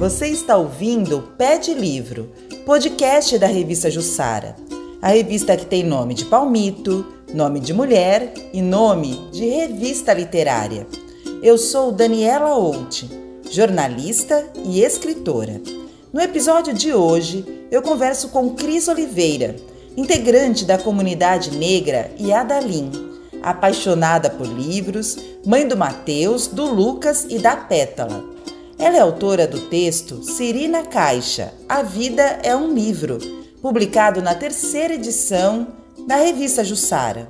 Você está ouvindo Pé de Livro, podcast da revista Jussara. A revista que tem nome de palmito, nome de mulher e nome de revista literária. Eu sou Daniela Out, jornalista e escritora. No episódio de hoje, eu converso com Cris Oliveira, integrante da comunidade negra Yadalim, apaixonada por livros, mãe do Mateus, do Lucas e da Pétala. Ela é autora do texto Sirina Caixa, A Vida é um Livro, publicado na terceira edição da revista Jussara.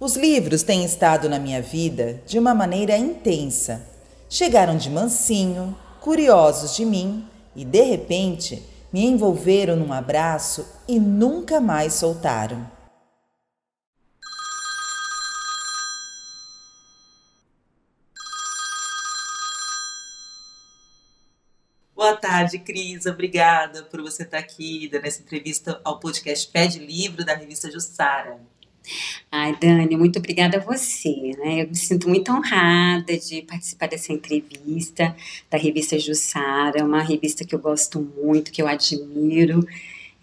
Os livros têm estado na minha vida de uma maneira intensa. Chegaram de mansinho, curiosos de mim e, de repente, me envolveram num abraço e nunca mais soltaram. Boa tarde, Cris. Obrigada por você estar aqui dando essa entrevista ao podcast Pé de Livro da revista Jussara. Ai, Dani, muito obrigada a você. Né? Eu me sinto muito honrada de participar dessa entrevista da revista Jussara, uma revista que eu gosto muito, que eu admiro.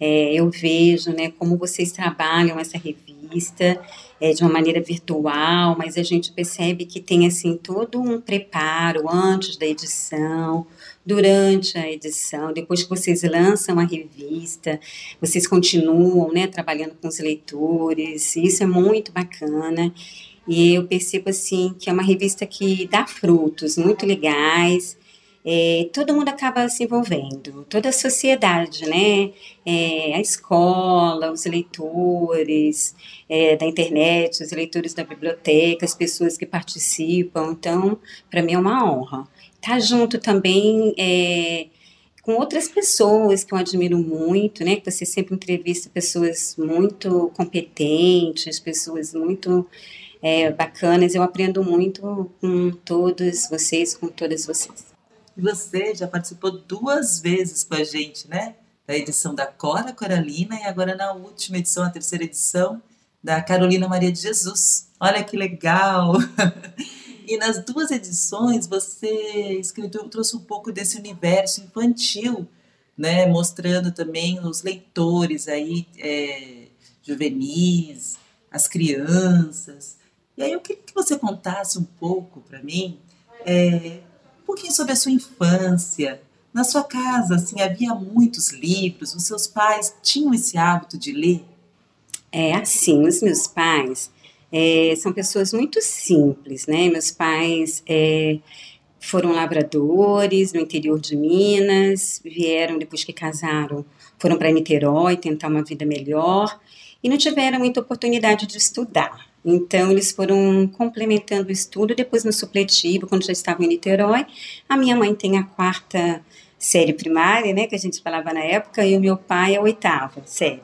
É, eu vejo né, como vocês trabalham essa revista é, de uma maneira virtual, mas a gente percebe que tem assim todo um preparo antes da edição, durante a edição, depois que vocês lançam a revista, vocês continuam né, trabalhando com os leitores, isso é muito bacana. E eu percebo assim que é uma revista que dá frutos muito legais. É, todo mundo acaba se envolvendo, toda a sociedade, né? É, a escola, os leitores é, da internet, os leitores da biblioteca, as pessoas que participam. Então, para mim é uma honra tá junto também é, com outras pessoas que eu admiro muito, né? Que você sempre entrevista pessoas muito competentes, pessoas muito é, bacanas. Eu aprendo muito com todos vocês, com todas vocês. E você já participou duas vezes com a gente, né? Da edição da Cora Coralina e agora na última edição, a terceira edição, da Carolina Maria de Jesus. Olha que legal! E nas duas edições você escreveu, trouxe um pouco desse universo infantil, né, mostrando também os leitores aí é, juvenis, as crianças. E aí eu queria que você contasse um pouco para mim, é, um pouquinho sobre a sua infância. Na sua casa, assim, havia muitos livros. Os seus pais tinham esse hábito de ler? É assim, os meus pais é, são pessoas muito simples, né? Meus pais é, foram lavradores no interior de Minas, vieram depois que casaram, foram para Niterói tentar uma vida melhor e não tiveram muita oportunidade de estudar. Então, eles foram complementando o estudo. Depois, no supletivo, quando já estavam em Niterói, a minha mãe tem a quarta série primária, né, que a gente falava na época, e o meu pai a oitava série.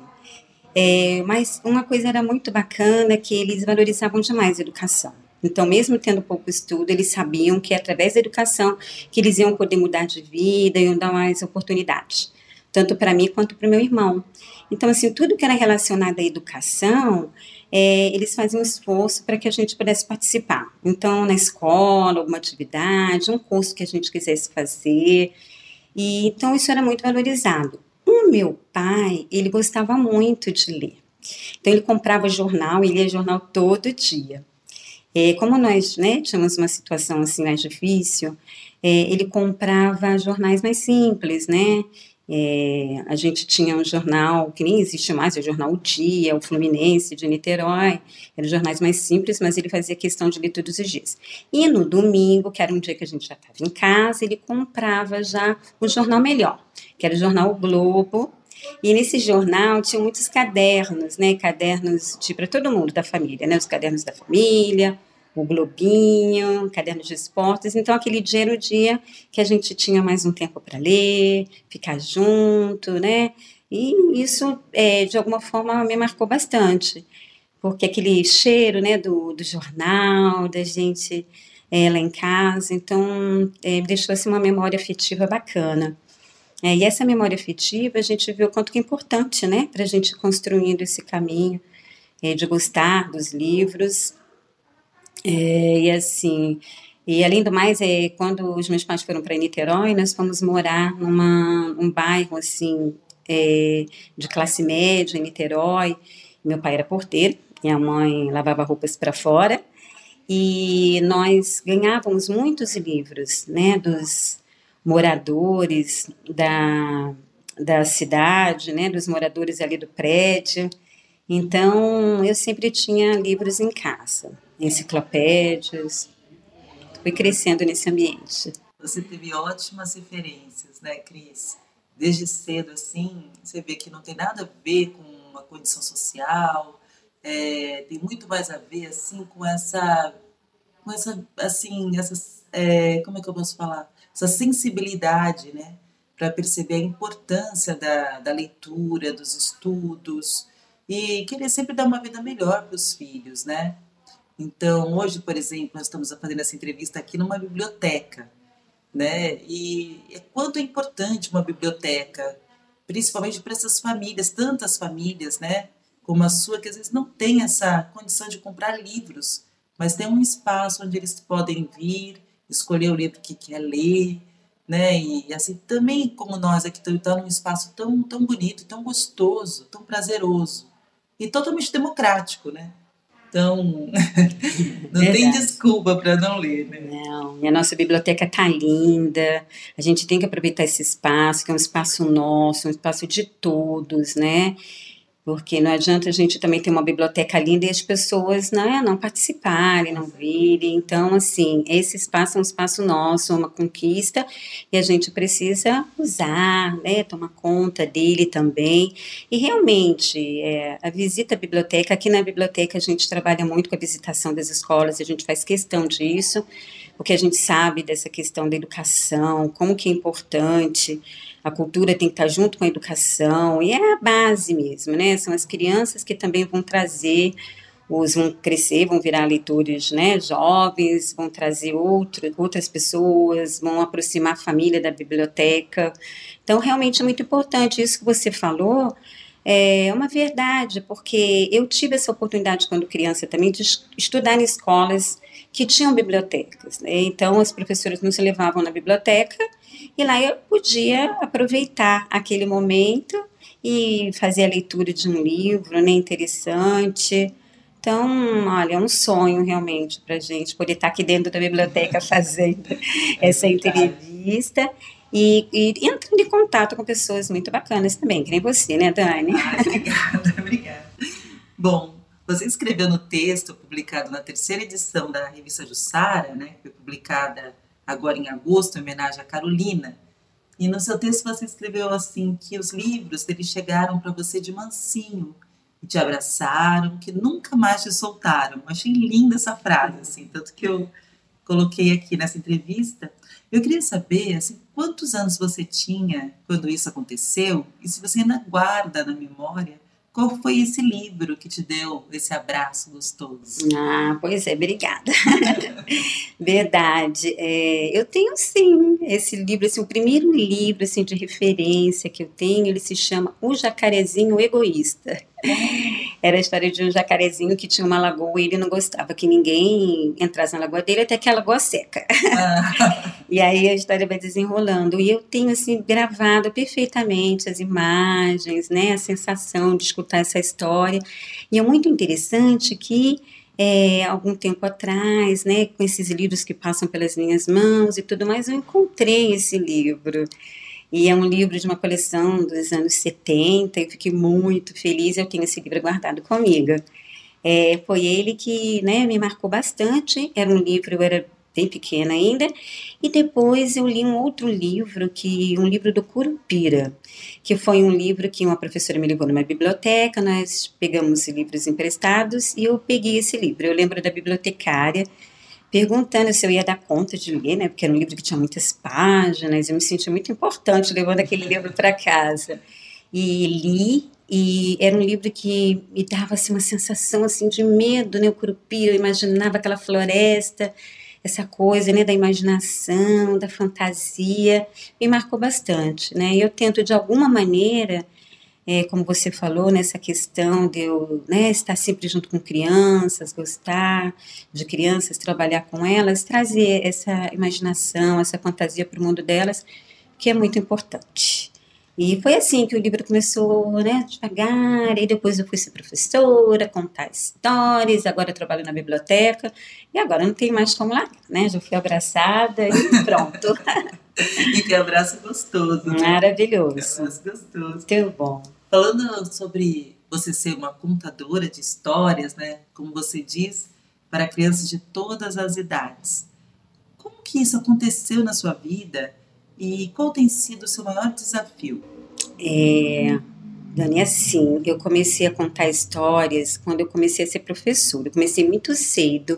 É, mas uma coisa era muito bacana que eles valorizavam demais a educação. Então, mesmo tendo pouco estudo, eles sabiam que através da educação que eles iam poder mudar de vida, iam dar mais oportunidades, tanto para mim quanto para o meu irmão. Então, assim, tudo que era relacionado à educação, é, eles faziam um esforço para que a gente pudesse participar. Então, na escola, alguma atividade, um curso que a gente quisesse fazer. E então isso era muito valorizado. O meu pai, ele gostava muito de ler. Então ele comprava jornal e lia jornal todo dia. É, como nós né, tínhamos uma situação assim mais difícil, é, ele comprava jornais mais simples, né? É, a gente tinha um jornal que nem existe mais, é o jornal O Dia, o Fluminense de Niterói, eram jornais mais simples, mas ele fazia questão de ler todos os dias. E no domingo, que era um dia que a gente já estava em casa, ele comprava já o jornal melhor, que era o jornal o Globo, e nesse jornal tinha muitos cadernos, né? Cadernos para todo mundo da família, né? Os cadernos da família, o Globinho, cadernos de esportes. Então, aquele dia era o dia que a gente tinha mais um tempo para ler, ficar junto, né? E isso, é, de alguma forma, me marcou bastante, porque aquele cheiro, né, do, do jornal, da gente é, lá em casa, então, é, deixou assim, uma memória afetiva bacana. É, e essa memória afetiva, a gente viu o quanto que é importante, né, para a gente construindo esse caminho é, de gostar dos livros É, e assim, e além do mais, é, quando os meus pais foram para Niterói, nós fomos morar numa um bairro assim é, de classe média em Niterói. Meu pai era porteiro, minha mãe lavava roupas para fora e nós ganhávamos muitos livros, né, dos moradores da, da cidade, né, dos moradores ali do prédio. Então, eu sempre tinha livros em casa, enciclopédias. Fui crescendo nesse ambiente. Você teve ótimas referências, né, Cris? Desde cedo, assim, você vê que não tem nada a ver com uma condição social, é, tem muito mais a ver, assim, com essa, com essa, assim, essas, é, como é que eu posso falar? Essa sensibilidade, né? Para perceber a importância da, da leitura, dos estudos, e querer sempre dar uma vida melhor para os filhos, né? Então, hoje, por exemplo, nós estamos fazendo essa entrevista aqui numa biblioteca, né? E é quanto é importante uma biblioteca, principalmente para essas famílias, tantas famílias, né? Como a sua, que às vezes não tem essa condição de comprar livros, mas tem um espaço onde eles podem vir, escolher o livro que quer ler, né? E assim também como nós aqui estamos num espaço tão tão bonito, tão gostoso, tão prazeroso e totalmente democrático, né? Então, não Verdade. tem desculpa para não ler, né? Não, e a nossa biblioteca tá linda. A gente tem que aproveitar esse espaço, que é um espaço nosso, um espaço de todos, né? Porque não adianta a gente também ter uma biblioteca linda e as pessoas né, não participarem, não virem. Então, assim, esse espaço é um espaço nosso, uma conquista, e a gente precisa usar, né, tomar conta dele também. E realmente, é, a visita à biblioteca, aqui na biblioteca a gente trabalha muito com a visitação das escolas, a gente faz questão disso, porque a gente sabe dessa questão da educação, como que é importante a cultura tem que estar junto com a educação, e é a base mesmo, né? São as crianças que também vão trazer, os vão crescer, vão virar leitores né, jovens, vão trazer outro, outras pessoas, vão aproximar a família da biblioteca. Então, realmente é muito importante isso que você falou, é uma verdade, porque eu tive essa oportunidade quando criança também de estudar em escolas que tinham bibliotecas. Né? Então, as professoras nos levavam na biblioteca e lá eu podia aproveitar aquele momento e fazer a leitura de um livro né, interessante. Então, olha, é um sonho realmente para a gente poder estar aqui dentro da biblioteca fazendo essa entrevista e, e entrando em contato com pessoas muito bacanas também, que nem você, né, Dani? Ah, obrigada, obrigada. Bom, você escreveu no texto publicado na terceira edição da revista Jussara, né, que foi publicada agora em agosto, em homenagem a Carolina. E no seu texto você escreveu assim que os livros eles chegaram para você de mansinho e te abraçaram, que nunca mais te soltaram. Achei linda essa frase, assim, tanto que eu coloquei aqui nessa entrevista. Eu queria saber assim, quantos anos você tinha quando isso aconteceu e se você ainda guarda na memória qual foi esse livro que te deu esse abraço gostoso? Ah, pois é, obrigada. Verdade. É, eu tenho sim esse livro, assim, o primeiro livro assim, de referência que eu tenho, ele se chama O Jacarezinho Egoísta. Era a história de um jacarezinho que tinha uma lagoa e ele não gostava que ninguém entrasse na lagoa dele até que a lagoa seca. Ah. e aí a história vai desenrolando. E eu tenho assim gravado perfeitamente as imagens, né, a sensação de escutar essa história. E é muito interessante que é, algum tempo atrás, né, com esses livros que passam pelas minhas mãos e tudo mais, eu encontrei esse livro. E é um livro de uma coleção dos anos 70, eu fiquei muito feliz, eu tenho esse livro guardado comigo. É, foi ele que né, me marcou bastante, era um livro, eu era bem pequena ainda, e depois eu li um outro livro, que um livro do Curupira, que foi um livro que uma professora me levou numa biblioteca, nós pegamos livros emprestados e eu peguei esse livro. Eu lembro da bibliotecária perguntando se eu ia dar conta de ler, né? Porque era um livro que tinha muitas páginas, eu me senti muito importante levando aquele livro para casa. E li, e era um livro que me dava assim, uma sensação assim, de medo, né? O curupira, eu imaginava aquela floresta, essa coisa né, da imaginação, da fantasia, me marcou bastante. Né? Eu tento, de alguma maneira, é, como você falou, nessa questão de eu né, estar sempre junto com crianças, gostar de crianças, trabalhar com elas, trazer essa imaginação, essa fantasia para o mundo delas, que é muito importante. E foi assim que o livro começou, né, devagar, e depois eu fui ser professora, contar histórias, agora eu trabalho na biblioteca, e agora não tem mais como lá, né, já fui abraçada e pronto. e que abraço gostoso. Maravilhoso. Que abraço gostoso. Muito bom. Falando sobre você ser uma contadora de histórias, né, como você diz, para crianças de todas as idades. Como que isso aconteceu na sua vida e qual tem sido o seu maior desafio? É, Dani, assim, eu comecei a contar histórias quando eu comecei a ser professora. Eu comecei muito cedo,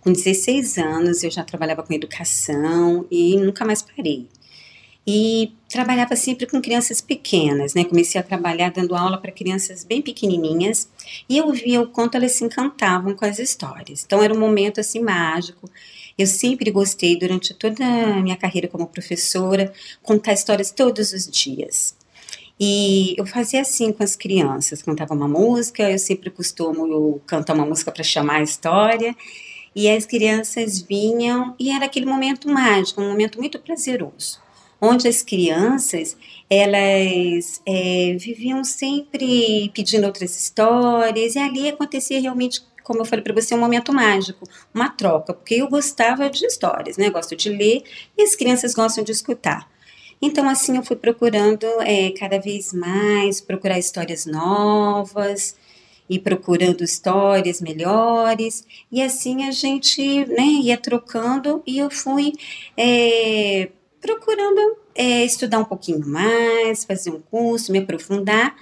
com 16 anos eu já trabalhava com educação e nunca mais parei. E trabalhava sempre com crianças pequenas, né? Comecei a trabalhar dando aula para crianças bem pequenininhas e eu via o quanto elas se encantavam com as histórias. Então era um momento assim mágico. Eu sempre gostei durante toda a minha carreira como professora contar histórias todos os dias. E eu fazia assim com as crianças, cantava uma música, eu sempre costumo cantar uma música para chamar a história e as crianças vinham e era aquele momento mágico, um momento muito prazeroso, onde as crianças elas é, viviam sempre pedindo outras histórias e ali acontecia realmente como eu falei para você, um momento mágico, uma troca, porque eu gostava de histórias, né? Gosto de ler e as crianças gostam de escutar. Então, assim, eu fui procurando é, cada vez mais procurar histórias novas, e procurando histórias melhores, e assim a gente né, ia trocando e eu fui é, procurando é, estudar um pouquinho mais, fazer um curso, me aprofundar,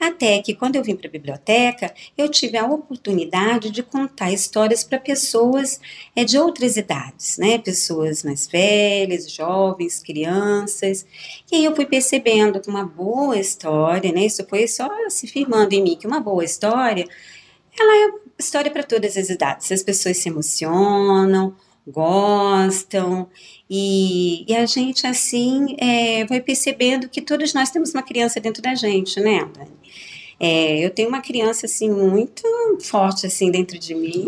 até que quando eu vim para a biblioteca, eu tive a oportunidade de contar histórias para pessoas é, de outras idades, né? Pessoas mais velhas, jovens, crianças. E aí eu fui percebendo que uma boa história, né? Isso foi só se firmando em mim, que uma boa história, ela é história para todas as idades. As pessoas se emocionam, gostam e, e a gente assim é, vai percebendo que todos nós temos uma criança dentro da gente, né, Dani? É, eu tenho uma criança assim muito forte assim dentro de mim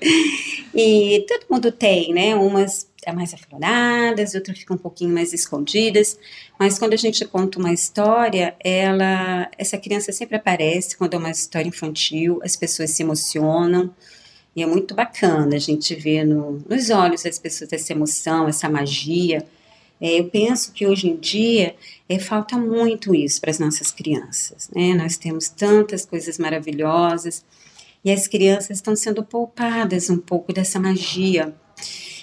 e todo mundo tem, né? Umas é mais afloradas, outras ficam um pouquinho mais escondidas, mas quando a gente conta uma história, ela, essa criança sempre aparece quando é uma história infantil, as pessoas se emocionam. É muito bacana a gente ver no, nos olhos das pessoas essa emoção, essa magia. É, eu penso que hoje em dia é, falta muito isso para as nossas crianças. Né? Nós temos tantas coisas maravilhosas e as crianças estão sendo poupadas um pouco dessa magia.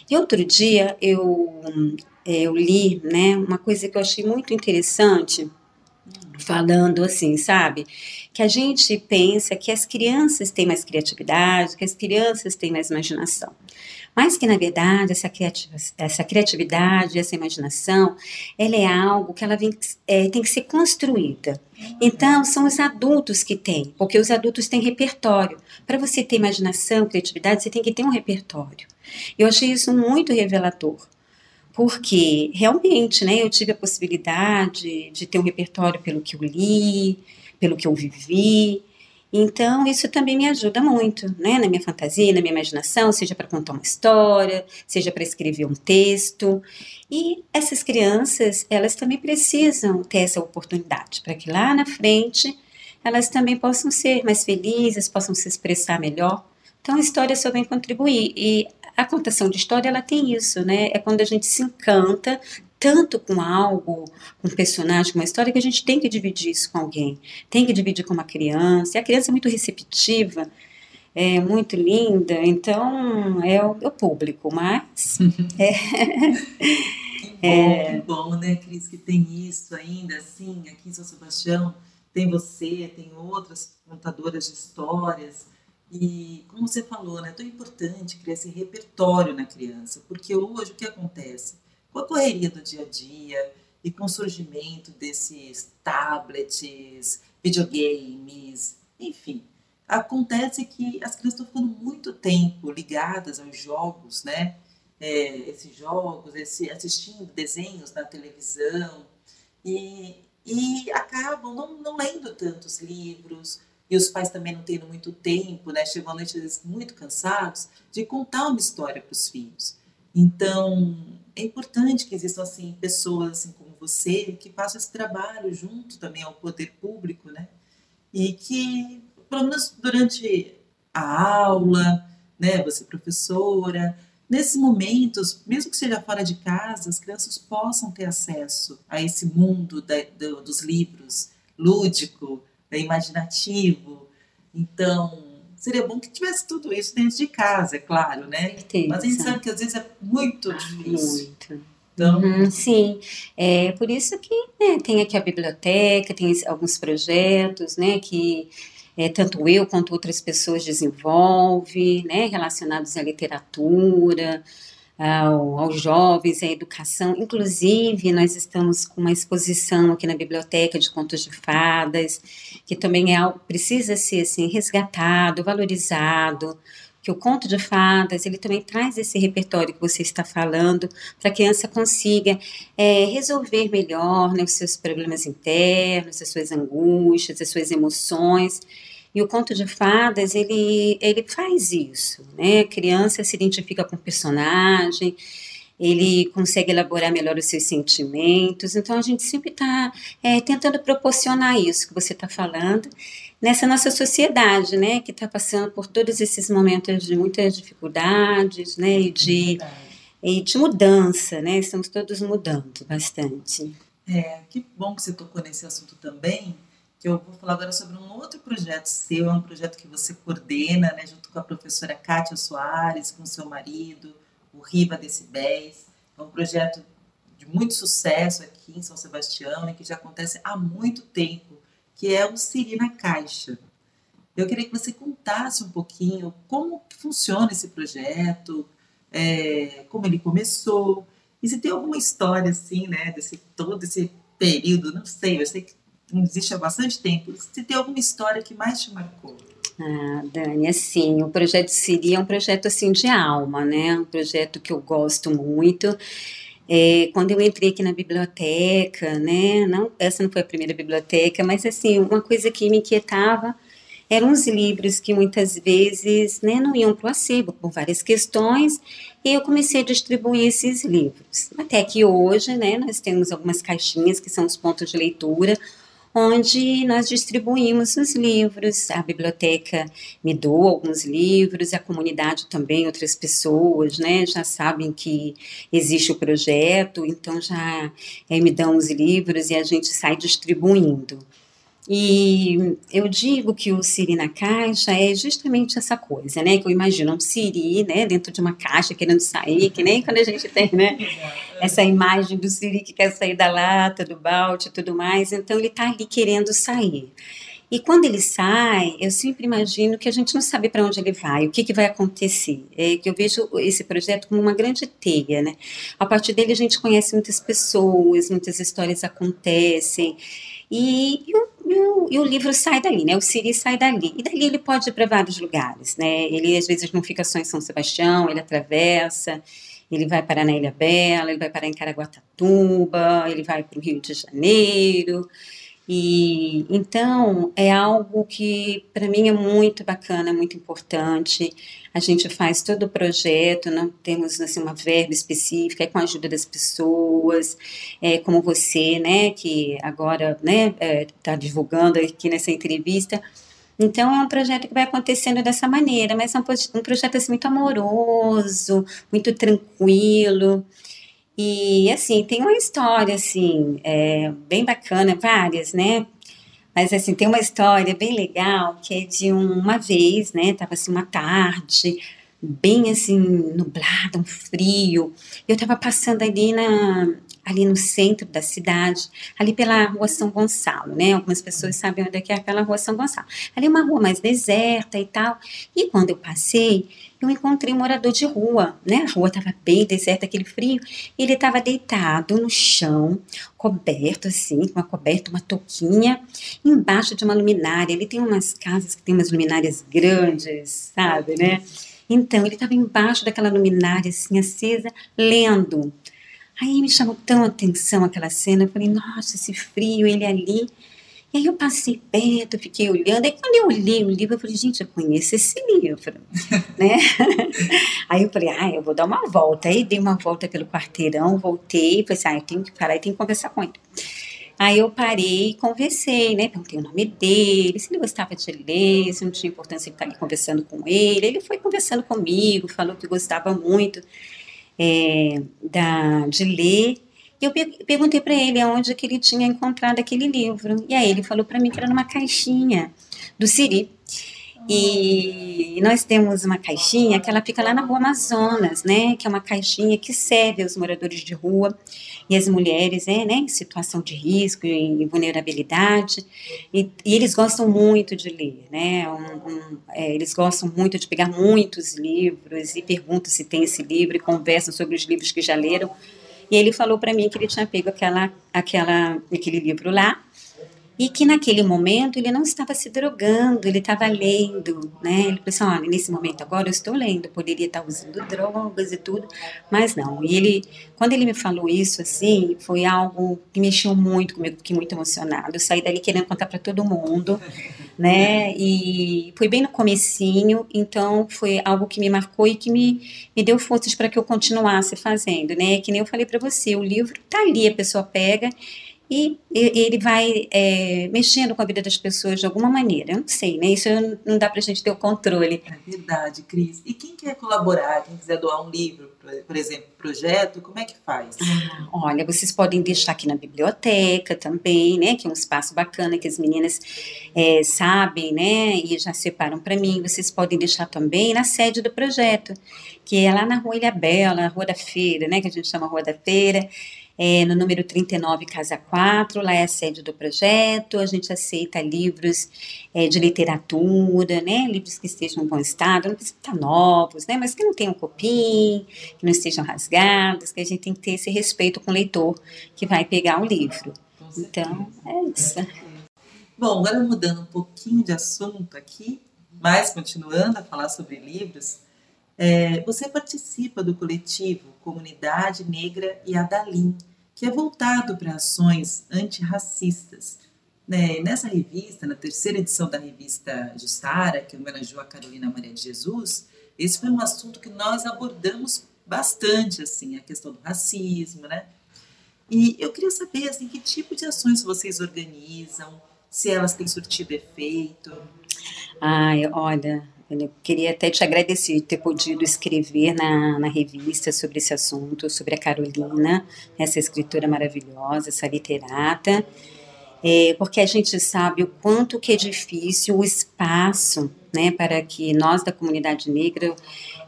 E outro dia eu, é, eu li né, uma coisa que eu achei muito interessante falando assim, sabe? Que a gente pensa que as crianças têm mais criatividade, que as crianças têm mais imaginação. Mas que, na verdade, essa, essa criatividade, essa imaginação, ela é algo que ela vem, é, tem que ser construída. Então, são os adultos que têm, porque os adultos têm repertório. Para você ter imaginação, criatividade, você tem que ter um repertório. Eu achei isso muito revelador porque realmente, né, eu tive a possibilidade de ter um repertório pelo que eu li, pelo que eu vivi. Então, isso também me ajuda muito, né, na minha fantasia, na minha imaginação, seja para contar uma história, seja para escrever um texto. E essas crianças, elas também precisam ter essa oportunidade para que lá na frente elas também possam ser mais felizes, possam se expressar melhor. Então, a história só vem contribuir. E a contação de história, ela tem isso, né? É quando a gente se encanta tanto com algo, com um personagem, com uma história, que a gente tem que dividir isso com alguém. Tem que dividir com uma criança. E a criança é muito receptiva, é muito linda, então é o, é o público, mas... é, que bom, é, que bom, né, Cris, que tem isso ainda, assim, aqui em São Sebastião, tem você, tem outras contadoras de histórias, e como você falou, né, é tão importante criar esse repertório na criança, porque hoje o que acontece? Com a correria do dia a dia e com o surgimento desses tablets, videogames, enfim, acontece que as crianças estão ficando muito tempo ligadas aos jogos, né? É, esses jogos, esse, assistindo desenhos na televisão. E, e acabam não, não lendo tantos livros, e os pais também não tendo muito tempo, né? Chegam à noite às vezes muito cansados de contar uma história para os filhos. Então, é importante que existam assim pessoas assim como você que façam esse trabalho junto também ao poder público, né? E que pelo menos durante a aula, né, você professora, nesses momentos, mesmo que seja fora de casa, as crianças possam ter acesso a esse mundo da, do, dos livros lúdico, né, imaginativo. Então, seria bom que tivesse tudo isso dentro de casa, é claro, né? Certeza. Mas a gente sabe que às vezes é muito difícil. Muito. Então... Uhum, sim, é por isso que né, tem aqui a biblioteca, tem alguns projetos, né, que é, tanto eu quanto outras pessoas desenvolvem, né, relacionados à literatura, ao, aos jovens, à educação. Inclusive, nós estamos com uma exposição aqui na biblioteca de contos de fadas, que também é precisa ser assim resgatado, valorizado. Que o conto de fadas ele também traz esse repertório que você está falando para a criança consiga é, resolver melhor né, os seus problemas internos, as suas angústias, as suas emoções e o conto de fadas, ele, ele faz isso, né? A criança se identifica com o personagem, ele consegue elaborar melhor os seus sentimentos. Então, a gente sempre está é, tentando proporcionar isso que você está falando nessa nossa sociedade, né? Que está passando por todos esses momentos de muitas dificuldades, né? E de, e de mudança, né? Estamos todos mudando bastante. É, que bom que você tocou nesse assunto também, que eu vou falar agora sobre um outro projeto seu, é um projeto que você coordena, né, junto com a professora Kátia Soares, com seu marido, o Riva Decibéis. É um projeto de muito sucesso aqui em São Sebastião e que já acontece há muito tempo, que é o Siri na Caixa. Eu queria que você contasse um pouquinho como funciona esse projeto, é, como ele começou, e se tem alguma história assim, né, desse todo esse período, não sei, eu sei que existe há bastante tempo. Se tem alguma história que mais te marcou? Ah, Dani, assim, o projeto Siri é um projeto assim de alma, né? Um projeto que eu gosto muito. É, quando eu entrei aqui na biblioteca, né? Não, essa não foi a primeira biblioteca, mas assim, uma coisa que me inquietava eram os livros que muitas vezes né, não iam para o acervo por várias questões, e eu comecei a distribuir esses livros. Até que hoje, né, nós temos algumas caixinhas que são os pontos de leitura, onde nós distribuímos os livros. A biblioteca me doa alguns livros, a comunidade também, outras pessoas, né, já sabem que existe o projeto, então já é, me dão os livros e a gente sai distribuindo. E eu digo que o Siri na caixa é justamente essa coisa, né? Que eu imagino um Siri, né, dentro de uma caixa querendo sair, que nem quando a gente tem, né, essa imagem do Siri que quer sair da lata, do balde e tudo mais. Então ele está ali querendo sair. E quando ele sai, eu sempre imagino que a gente não sabe para onde ele vai, o que, que vai acontecer. É que eu vejo esse projeto como uma grande teia, né? A partir dele a gente conhece muitas pessoas, muitas histórias acontecem. E, e, o, e, o, e, o, livro sai dali, né? O Siri sai dali. E dali ele pode ir para vários lugares, né? Ele às vezes não fica só em São Sebastião, ele atravessa, ele vai parar na Ilha Bela, ele vai parar em Caraguatatuba, ele vai para o Rio de Janeiro. E então é algo que para mim é muito bacana, muito importante. A gente faz todo o projeto, não temos assim uma verba específica, é com a ajuda das pessoas, é como você, né, que agora, né, está é, divulgando aqui nessa entrevista. Então é um projeto que vai acontecendo dessa maneira, mas é um, um projeto assim muito amoroso, muito tranquilo. E, assim, tem uma história, assim, é, bem bacana, várias, né? Mas, assim, tem uma história bem legal, que é de uma vez, né? Tava, assim, uma tarde, bem, assim, nublada, um frio. Eu tava passando ali na, ali no centro da cidade, ali pela rua São Gonçalo, né? Algumas pessoas sabem onde é que é aquela rua São Gonçalo. Ali é uma rua mais deserta e tal. E quando eu passei, eu encontrei um morador de rua, né? A rua estava bem deserta, aquele frio, e ele estava deitado no chão, coberto assim, com uma coberta, uma touquinha, embaixo de uma luminária. Ele tem umas casas que tem umas luminárias grandes, sabe, né? Então, ele estava embaixo daquela luminária assim acesa, lendo. Aí me chamou tão a atenção aquela cena, eu falei, nossa, esse frio, ele ali. E aí eu passei perto, fiquei olhando, aí quando eu olhei o livro, eu falei, gente, eu conheço esse livro, né? aí eu falei, ah, eu vou dar uma volta. Aí dei uma volta pelo quarteirão, voltei, falei assim, ah, eu tenho que parar e tenho que conversar com ele. Aí eu parei e conversei, né? Perguntei o nome dele, se ele gostava de ler, se não tinha importância ficar ali conversando com ele. Ele foi conversando comigo, falou que gostava muito é, da, de ler. E eu perguntei para ele aonde que ele tinha encontrado aquele livro. E aí ele falou para mim que era numa caixinha do Siri. E nós temos uma caixinha que ela fica lá na Rua Amazonas, né? Que é uma caixinha que serve aos moradores de rua e as mulheres, é, né? Em situação de risco e vulnerabilidade. E, e eles gostam muito de ler, né? Um, um, é, eles gostam muito de pegar muitos livros e perguntam se tem esse livro e conversam sobre os livros que já leram. E ele falou para mim que ele tinha pego aquela, aquela, aquele livro lá e que naquele momento ele não estava se drogando, ele estava lendo, né? Ele pensou, olha, nesse momento agora eu estou lendo, poderia estar usando drogas e tudo, mas não. E ele, quando ele me falou isso, assim, foi algo que mexeu muito comigo, fiquei muito emocionada. Eu saí dali querendo contar para todo mundo, né? E foi bem no comecinho, então foi algo que me marcou e que me, me deu forças para que eu continuasse fazendo, né? Que nem eu falei para você, o livro tá ali, a pessoa pega e ele vai é, mexendo com a vida das pessoas de alguma maneira. Eu não sei, né? Isso não dá para a gente ter o controle. É verdade, Cris. E quem quer colaborar, quem quiser doar um livro, por exemplo, projeto, como é que faz? Ah, olha, vocês podem deixar aqui na biblioteca também, né? Que é um espaço bacana que as meninas é, sabem, né? E já separam para mim. Vocês podem deixar também na sede do projeto, que é lá na Rua Ilha Bela, Rua da Feira, né? Que a gente chama Rua da Feira é, no número 39, Casa 4, lá é a sede do projeto. A gente aceita livros é, de literatura, né? Livros que estejam em bom estado, não precisam estar novos, né? Mas que não tenham copim, que não estejam rasgados, que a gente tem que ter esse respeito com o leitor que vai pegar o livro. Então, é isso. Bom, agora mudando um pouquinho de assunto aqui, mas continuando a falar sobre livros, é, você participa do coletivo Comunidade Negra e Adalim, que é voltado para ações antirracistas. Né? Nessa revista, na terceira edição da revista Justara, que homenageou a Carolina Maria de Jesus, esse foi um assunto que nós abordamos bastante, assim, a questão do racismo, né? E eu queria saber, assim, que tipo de ações vocês organizam, se elas têm surtido efeito. Ai, olha, eu queria até te agradecer ter podido escrever na, na revista sobre esse assunto, sobre a Carolina, essa escritora maravilhosa, essa literata, é, porque a gente sabe o quanto que é difícil o espaço né, para que nós da comunidade negra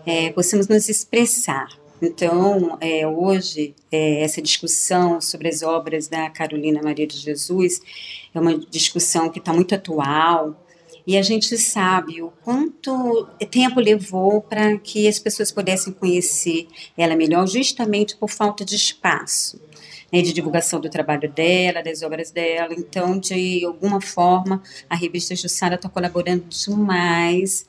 é, possamos nos expressar. Então, é, hoje, é, essa discussão sobre as obras da Carolina Maria de Jesus é uma discussão que está muito atual, e a gente sabe o quanto tempo levou para que as pessoas pudessem conhecer ela melhor, justamente por falta de espaço. Né, de divulgação do trabalho dela, das obras dela. Então, de alguma forma, a revista Jussara está colaborando demais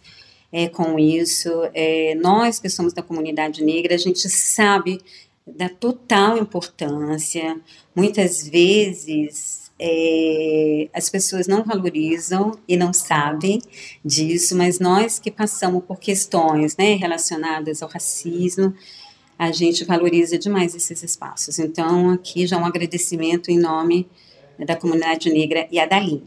é, com isso. É, nós que somos da comunidade negra, a gente sabe da total importância. Muitas vezes é, as pessoas não valorizam e não sabem disso, mas nós que passamos por questões né, relacionadas ao racismo, a gente valoriza demais esses espaços. Então, aqui já um agradecimento em nome da comunidade negra e a Dalim.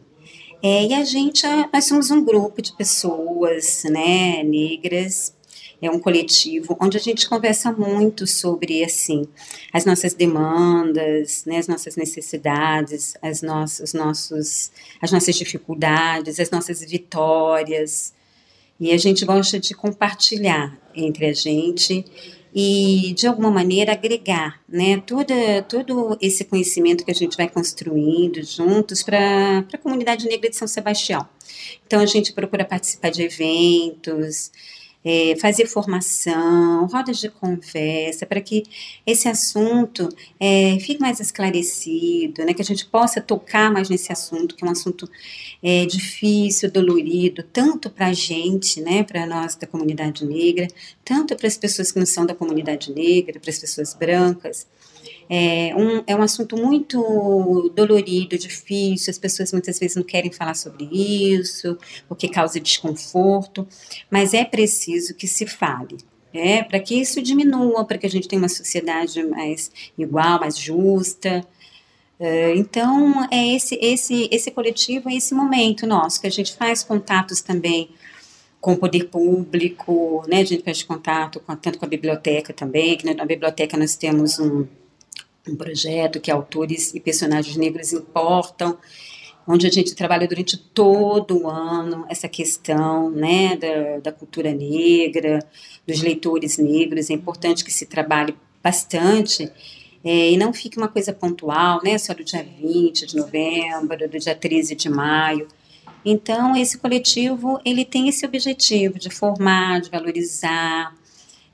É, e a gente, nós somos um grupo de pessoas né, negras é um coletivo onde a gente conversa muito sobre assim as nossas demandas, né, as nossas necessidades, as nossas, nossos, as nossas dificuldades, as nossas vitórias. E a gente gosta de compartilhar entre a gente e de alguma maneira agregar, né, todo, todo esse conhecimento que a gente vai construindo juntos para a comunidade negra de São Sebastião. Então a gente procura participar de eventos, é, fazer formação, rodas de conversa, para que esse assunto é, fique mais esclarecido, né, que a gente possa tocar mais nesse assunto, que é um assunto é, difícil, dolorido, tanto para a gente, né, para nós da comunidade negra, tanto para as pessoas que não são da comunidade negra, para as pessoas brancas. É um, é um assunto muito dolorido, difícil, as pessoas muitas vezes não querem falar sobre isso, porque causa desconforto, mas é preciso que se fale. É, para que isso diminua, para que a gente tenha uma sociedade mais igual, mais justa. É, então, é esse, esse, esse coletivo, é esse momento nosso, que a gente faz contatos também com o poder público, né? A gente faz contato com, tanto com a biblioteca também, que na biblioteca nós temos um, um projeto que autores e personagens negros importam, onde a gente trabalha durante todo o ano essa questão né, da, da cultura negra, dos leitores negros. É importante que se trabalhe bastante é, e não fique uma coisa pontual, né, só do dia 20 de novembro, do dia 13 de maio. Então, esse coletivo, ele tem esse objetivo de formar, de valorizar,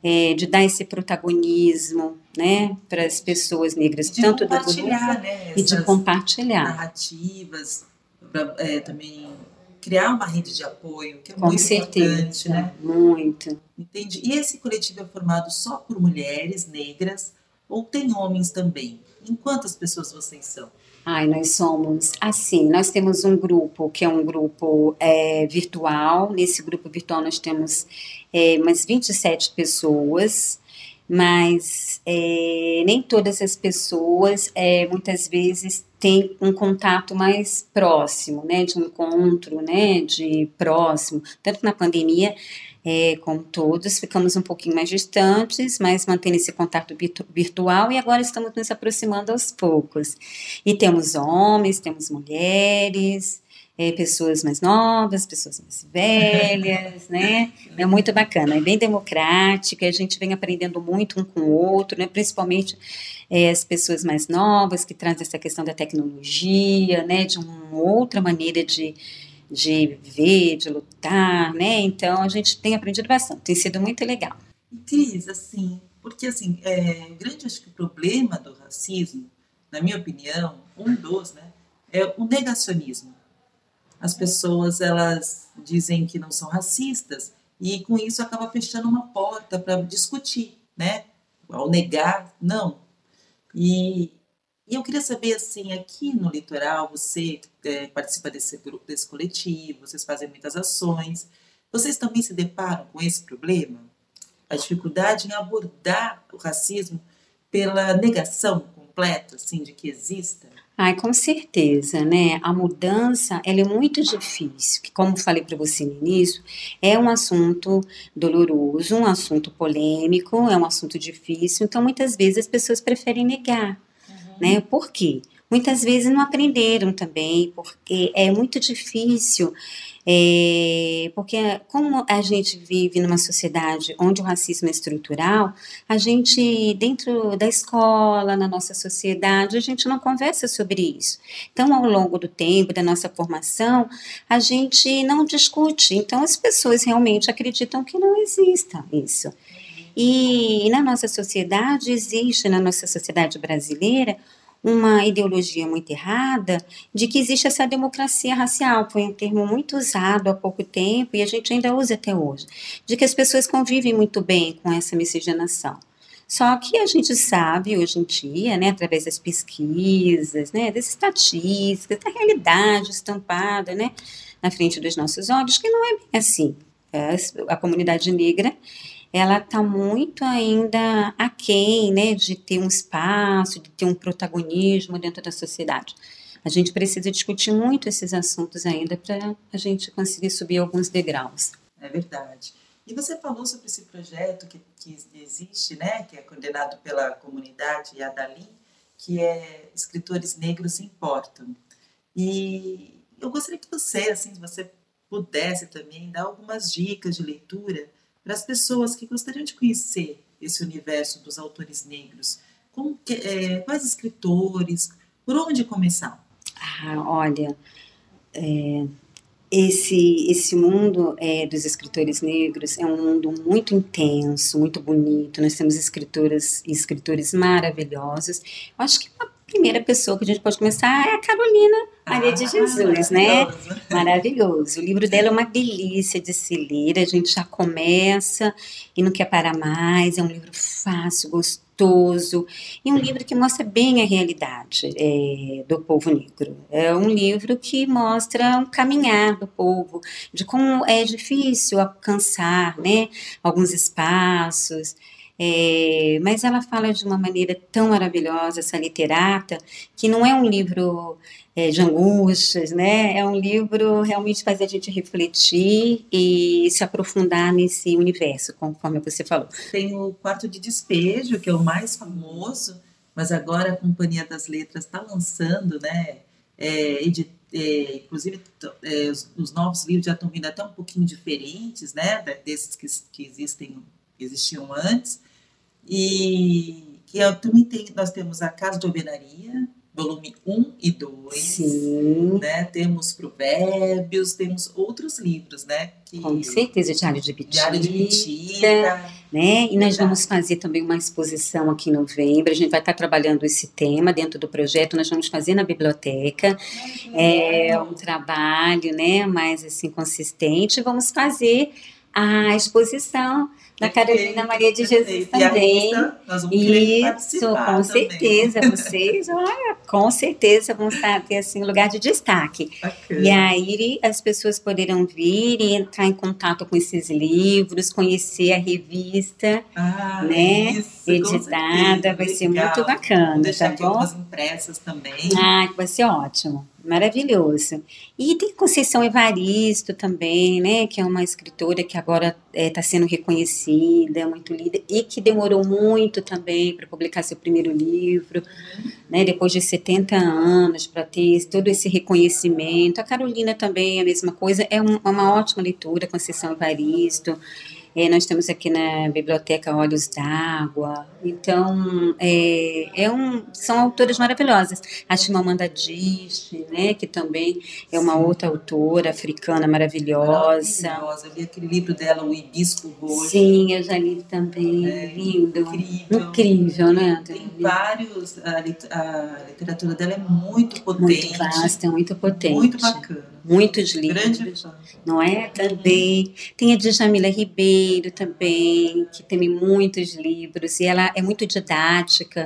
é, de dar esse protagonismo, né, para as pessoas negras, de tanto compartilhar, né, e de compartilhar narrativas, para é, também criar uma rede de apoio, que é Com muito certeza, importante, né? Muito. Entendi. E esse coletivo é formado só por mulheres negras ou tem homens também? Em quantas pessoas vocês são? Ai, nós somos assim. Nós temos um grupo que é um grupo é, virtual. Nesse grupo virtual nós temos é, umas 27 pessoas, mas é, nem todas as pessoas é, muitas vezes têm um contato mais próximo, né, de um encontro, né, de próximo. Tanto na pandemia é, como todos, ficamos um pouquinho mais distantes, mas mantendo esse contato virtu virtual e agora estamos nos aproximando aos poucos. E temos homens, temos mulheres, é, pessoas mais novas, pessoas mais velhas, né? É muito bacana, é bem democrática, a gente vem aprendendo muito um com o outro, né? Principalmente é, as pessoas mais novas que trazem essa questão da tecnologia, né? De uma outra maneira de de viver, de lutar, né? Então a gente tem aprendido bastante, tem sido muito legal. E Cris, assim, porque assim, é, grande acho que o problema do racismo, na minha opinião, um dos, né, é o negacionismo. As pessoas elas dizem que não são racistas e com isso acaba fechando uma porta para discutir, né? Ao negar, não. E, e eu queria saber, assim, aqui no litoral, você é, participa desse grupo, desse coletivo, vocês fazem muitas ações. Vocês também se deparam com esse problema? A dificuldade em abordar o racismo pela negação completa, assim, de que exista? Ai, com certeza, né? A mudança, ela é muito difícil, que como falei para você no início, é um assunto doloroso, um assunto polêmico, é um assunto difícil, então muitas vezes as pessoas preferem negar né? Por quê? Muitas vezes não aprenderam também, porque é muito difícil, é, porque como a gente vive numa sociedade onde o racismo é estrutural, a gente, dentro da escola, na nossa sociedade, a gente não conversa sobre isso. Então, ao longo do tempo, da nossa formação, a gente não discute. Então, as pessoas realmente acreditam que não exista isso. E na nossa sociedade, existe, na nossa sociedade brasileira, uma ideologia muito errada de que existe essa democracia racial. Foi um termo muito usado há pouco tempo e a gente ainda usa até hoje. De que as pessoas convivem muito bem com essa miscigenação. Só que a gente sabe hoje em dia, né, através das pesquisas, né, das estatísticas, da realidade estampada, né, na frente dos nossos olhos, que não é bem assim. É, a comunidade negra ela está muito ainda aquém né, de ter um espaço, de ter um protagonismo dentro da sociedade. A gente precisa discutir muito esses assuntos ainda para a gente conseguir subir alguns degraus. É verdade. E você falou sobre esse projeto que, que existe, né, que é coordenado pela comunidade Adalim, que é Escritores Negros Importam. E eu gostaria que você, assim, se você pudesse também dar algumas dicas de leitura para as pessoas que gostariam de conhecer esse universo dos autores negros? Que, é, quais escritores? Por onde começar? Ah, olha, é, esse, esse mundo é, dos escritores negros é um mundo muito intenso, muito bonito. Nós temos escritoras e escritores maravilhosos. Eu acho que uma primeira pessoa que a gente pode começar é a Carolina Maria de Jesus, né? Maravilhoso. O livro dela é uma delícia de se ler, a gente já começa e não quer parar mais. É um livro fácil, gostoso gostoso e um livro que mostra bem a realidade é, do povo negro. É um livro que mostra um caminhar do povo, de como é difícil alcançar, né, alguns espaços. É, mas ela fala de uma maneira tão maravilhosa, essa literata, que não é um livro é, de angústias, né? É um livro realmente faz a gente refletir e se aprofundar nesse universo, conforme você falou. Tem o Quarto de Despejo, que é o mais famoso, mas agora a Companhia das Letras está lançando, né? É, é, inclusive, é, os, os, novos livros já estão vindo até um pouquinho diferentes, né? Desses que, que existem, existiam antes. E que eu, também tem, nós temos a Casa de Alvenaria, volume 1 e 2. Sim. Né? Temos Provérbios, temos outros livros, né? Que... Com certeza, Diário de Bitita. Diário de Bitita. Né? E nós vamos fazer também uma exposição aqui em novembro. A gente vai estar trabalhando esse tema dentro do projeto. Nós vamos fazer na biblioteca. É um trabalho, né? Mais assim consistente. Vamos fazer a exposição da Carolina Maria de Jesus também. Isso, com também. certeza. Vocês, com certeza vão estar, ter assim, lugar de destaque. Bacana. E aí as pessoas poderão vir e entrar em contato com esses livros, conhecer a revista, ah, né? Isso, editada, vai ser muito bacana. Vou deixar tá bom? algumas impressas também. Ah, vai ser ótimo. Maravilhoso. E tem Conceição Evaristo também, né? Que é uma escritora que agora está é, sendo reconhecida, muito lida, e que demorou muito também para publicar seu primeiro livro, né? Depois de 70 anos, para ter todo esse reconhecimento. A Carolina também é a mesma coisa, é um, uma ótima leitura, Conceição Evaristo. É, nós temos aqui na biblioteca Olhos d'Água. Então, é, é um, são autoras maravilhosas. A Chimamanda Adichie, né, que também é uma Sim. outra autora africana maravilhosa. Maravilhosa. Eu li aquele livro dela, O Hibisco Roxo. Sim, eu já li também. É, Lindo. Incrível. Incrível, né? Tem vários... A, a literatura dela é muito potente. Muito vasta, muito potente. Muito bacana. Muitos livros. Grande Não é? Também. Tem a Djamila Ribeiro também, que tem muitos livros. E ela é muito didática.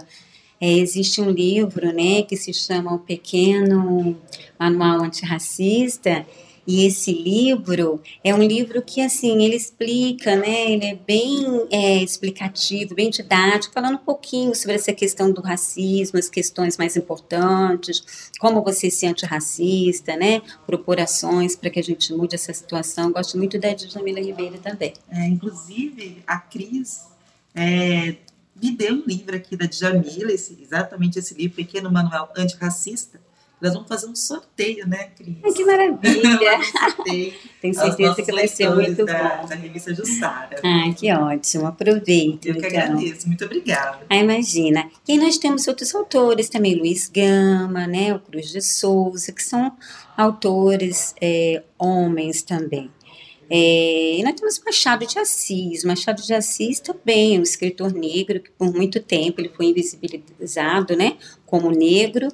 É, existe um livro né, que se chama O Pequeno Manual Antirracista, e esse livro é um livro que, assim, ele explica, né? Ele é bem é, explicativo, bem didático, falando um pouquinho sobre essa questão do racismo, as questões mais importantes, como você ser antirracista, né? Propor ações para que a gente mude essa situação. Gosto muito da Djamila Ribeiro também. É, inclusive, a Cris é, me deu um livro aqui da Djamila, esse, exatamente esse livro, Pequeno Manual Antirracista, nós vamos fazer um sorteio, né, Cris? que maravilha! Tenho certeza que vai ser muito da, bom. Da revista Jussara. Ah, que ótimo. Aproveita. Eu que então. agradeço. Muito obrigada. Ah, imagina. E aí nós temos outros autores também, Luiz Gama, né, o Cruz de Souza, que são autores é, homens também. É, e nós temos Machado de Assis. Machado de Assis também, um escritor negro que por muito tempo ele foi invisibilizado, né, como negro,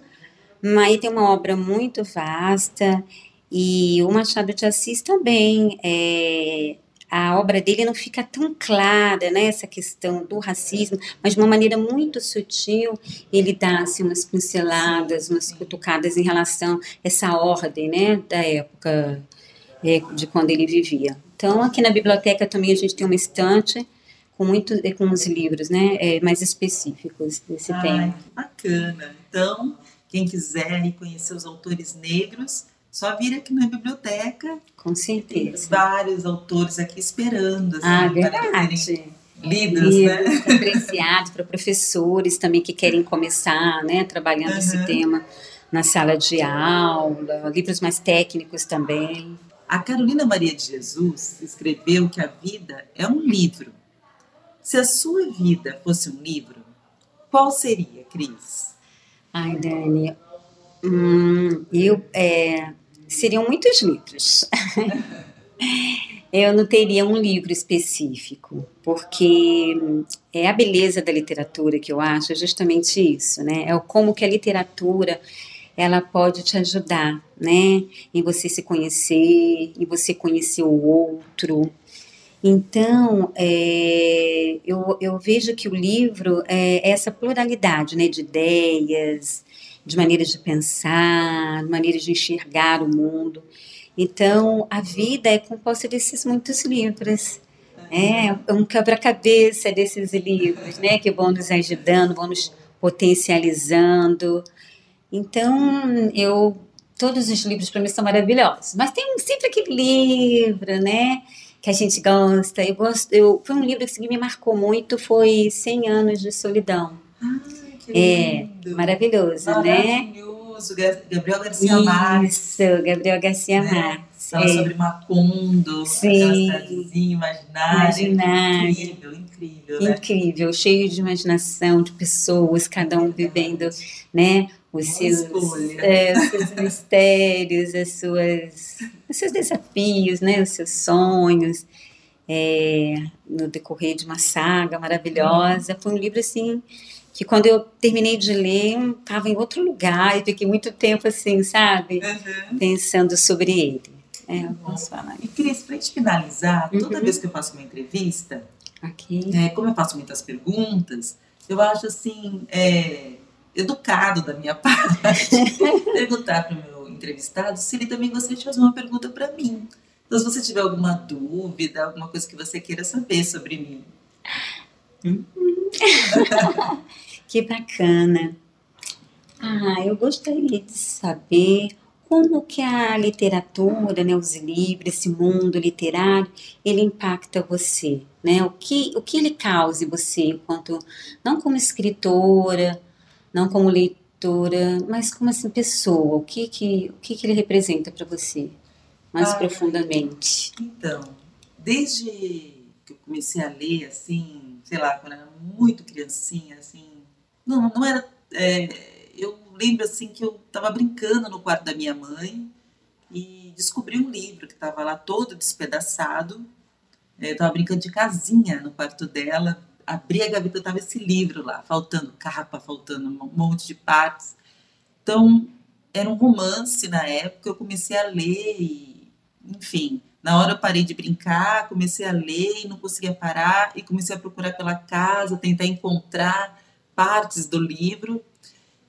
mas tem uma obra muito vasta e o Machado de Assis também é, a obra dele não fica tão clara, né, essa questão do racismo, mas de uma maneira muito sutil, ele dá assim, umas pinceladas, umas cutucadas em relação a essa ordem, né, da época é, de quando ele vivia. Então, aqui na biblioteca também a gente tem uma estante com muitos, com uns livros, né, é, mais específicos desse Ai, tema. Bacana. Então, quem quiser conhecer os autores negros, só vir aqui na biblioteca. Com certeza. Tem vários autores aqui esperando. Assim, ah, verdade. Lidos, né? apreciados para professores também que querem começar, né, trabalhando uhum. esse tema na sala de aula, livros mais técnicos também. A Carolina Maria de Jesus escreveu que a vida é um livro. Se a sua vida fosse um livro, qual seria, Cris? Ai, Dani, hum, eu, é, seriam muitos livros. eu não teria um livro específico, porque é a beleza da literatura que eu acho é justamente isso, né? É o como que a literatura ela pode te ajudar, né? Em você se conhecer, em você conhecer o outro. Então, é, eu, eu vejo que o livro é essa pluralidade né, de ideias, de maneiras de pensar, maneiras de enxergar o mundo. Então, a vida é composta desses muitos livros. É, é um quebra-cabeça desses livros, né, que vão nos ajudando, vão nos potencializando. Então, eu todos os livros para mim são maravilhosos, mas tem sempre aquele livro, né, que a gente gosta. Eu gosto, eu foi um livro que me marcou muito, foi 100 anos de solidão. Ah, que É, lindo. maravilhoso, né? Maravilhoso. Gabriel Garcia Marques. Isso, Gabriel Garcia né? Marques. Fala é. sobre Macondo, Sim. cidadezinha imaginária. Imaginária. Incrível, incrível, né? incrível, cheio de imaginação, de pessoas, cada um vivendo, né, os seus, escolha. é, os seus mistérios, as suas, os seus desafios, né, os seus sonhos, é, no decorrer de uma saga maravilhosa. Foi um livro assim que quando eu terminei de ler, eu estava em outro lugar e fiquei muito tempo assim, sabe, Uhum. pensando sobre ele. É, posso falar E Cris, para gente finalizar, toda Uhum. vez que eu faço uma entrevista, aqui. É, como eu faço muitas perguntas, eu acho assim, é, educado da minha parte perguntar para o meu entrevistado se ele também gostaria de fazer uma pergunta para mim. Então, se você tiver alguma dúvida, alguma coisa que você queira saber sobre mim. Que bacana. Ah, eu gostaria de saber como que a literatura, né, os livros, esse mundo literário, ele impacta você, né? O que, o que ele causa em você enquanto, não como escritora, não como leitora, mas como assim, pessoa, o que que, o que, que ele representa para você, mais Ah, profundamente? Então, desde que eu comecei a ler, assim, sei lá, quando eu era muito criancinha, assim, não, não era. é, eu lembro assim que eu estava brincando no quarto da minha mãe e descobri um livro que estava lá todo despedaçado. É, Eu estava brincando de casinha no quarto dela, abri a gaveta, estava esse livro lá, faltando capa, faltando um monte de partes. Então, era um romance na época, eu comecei a ler e, enfim, na hora eu parei de brincar, comecei a ler e não conseguia parar e comecei a procurar pela casa, tentar encontrar partes do livro.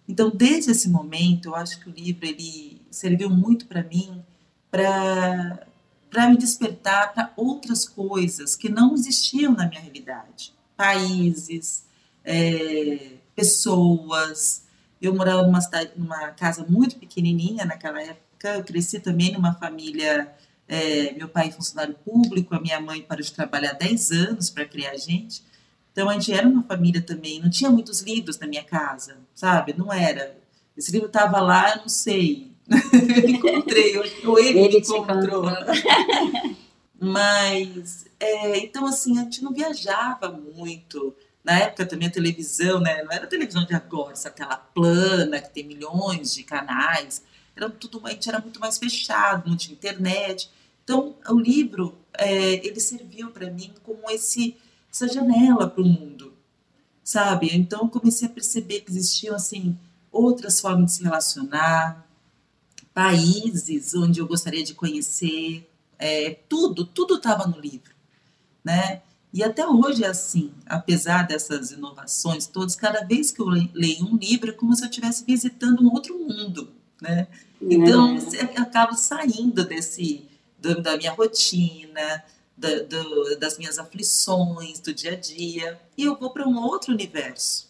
Então, desde esse momento, eu acho que o livro ele serviu muito para mim para para me despertar para outras coisas que não existiam na minha realidade. Países, é, pessoas. Eu morava numa, cidade, numa casa muito pequenininha naquela época. Eu cresci também numa família. é, meu pai é funcionário público, a minha mãe parou de trabalhar há 10 anos para criar a gente. Então a gente era uma família também. Não tinha muitos livros na minha casa, sabe? Não era. Esse livro estava lá, eu não sei. eu encontrei, ou ele, me Ele encontrou. encontrou. Mas, é, então assim, a gente não viajava muito. Na época também a televisão, né? Não era a televisão de agora, essa tela plana, que tem milhões de canais. Era tudo, a gente era muito mais fechado, não tinha internet. Então, o livro, é, ele serviu para mim como esse, essa janela para o mundo, sabe? Então, eu comecei a perceber que existiam, assim, outras formas de se relacionar, países onde eu gostaria de conhecer, é, tudo, tudo estava no livro, né? E até hoje é assim, apesar dessas inovações todas, cada vez que eu le- leio um livro é como se eu estivesse visitando um outro mundo, né? Então, Né? você acaba saindo desse do- da minha rotina, da- do- das minhas aflições do dia a dia, e eu vou para um outro universo.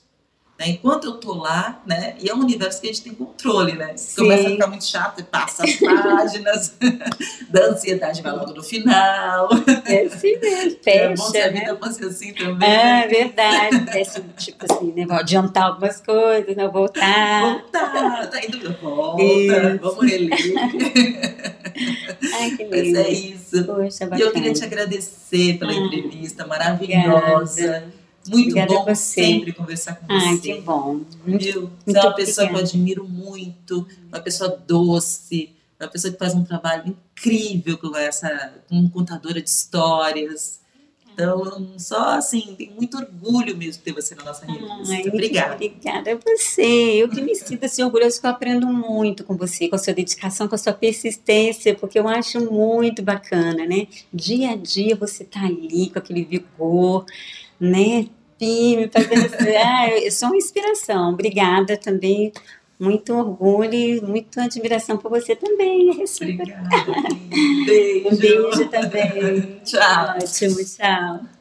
Né? Enquanto eu tô lá, né? E é um universo que a gente tem controle, né? Sim. Começa a ficar muito chato e passa as páginas da ansiedade vai logo no final. É assim mesmo, é bom se fecha, a né? vida fosse assim também. É né? verdade. Parece, tipo assim, né? Vou adiantar algumas coisas, não voltar. Voltar, tá indo, volta, Isso. vamos reler. Ai, que Mas lindo. é isso. Poxa, E eu queria te agradecer pela Ah, entrevista maravilhosa. Obrigada. Muito Obrigada bom sempre conversar com Ai, você. que bom. Muito, Viu? Você muito é uma pessoa que eu admiro muito, uma pessoa doce, uma pessoa que faz um trabalho incrível com essa, como contadora de histórias. Então, só assim, tenho muito orgulho mesmo de ter você na nossa revista. Ai, Obrigada. Obrigada a você. Eu que me sinto assim, orgulhosa que eu aprendo muito com você, com a sua dedicação, com a sua persistência, porque eu acho muito bacana, né? Dia a dia você tá ali com aquele vigor, né? Firme, fazendo ah, eu sou uma inspiração. Obrigada também. Muito orgulho e muita admiração por você também. Obrigada. Beijo. Um beijo também. Tchau. Ótimo, tchau.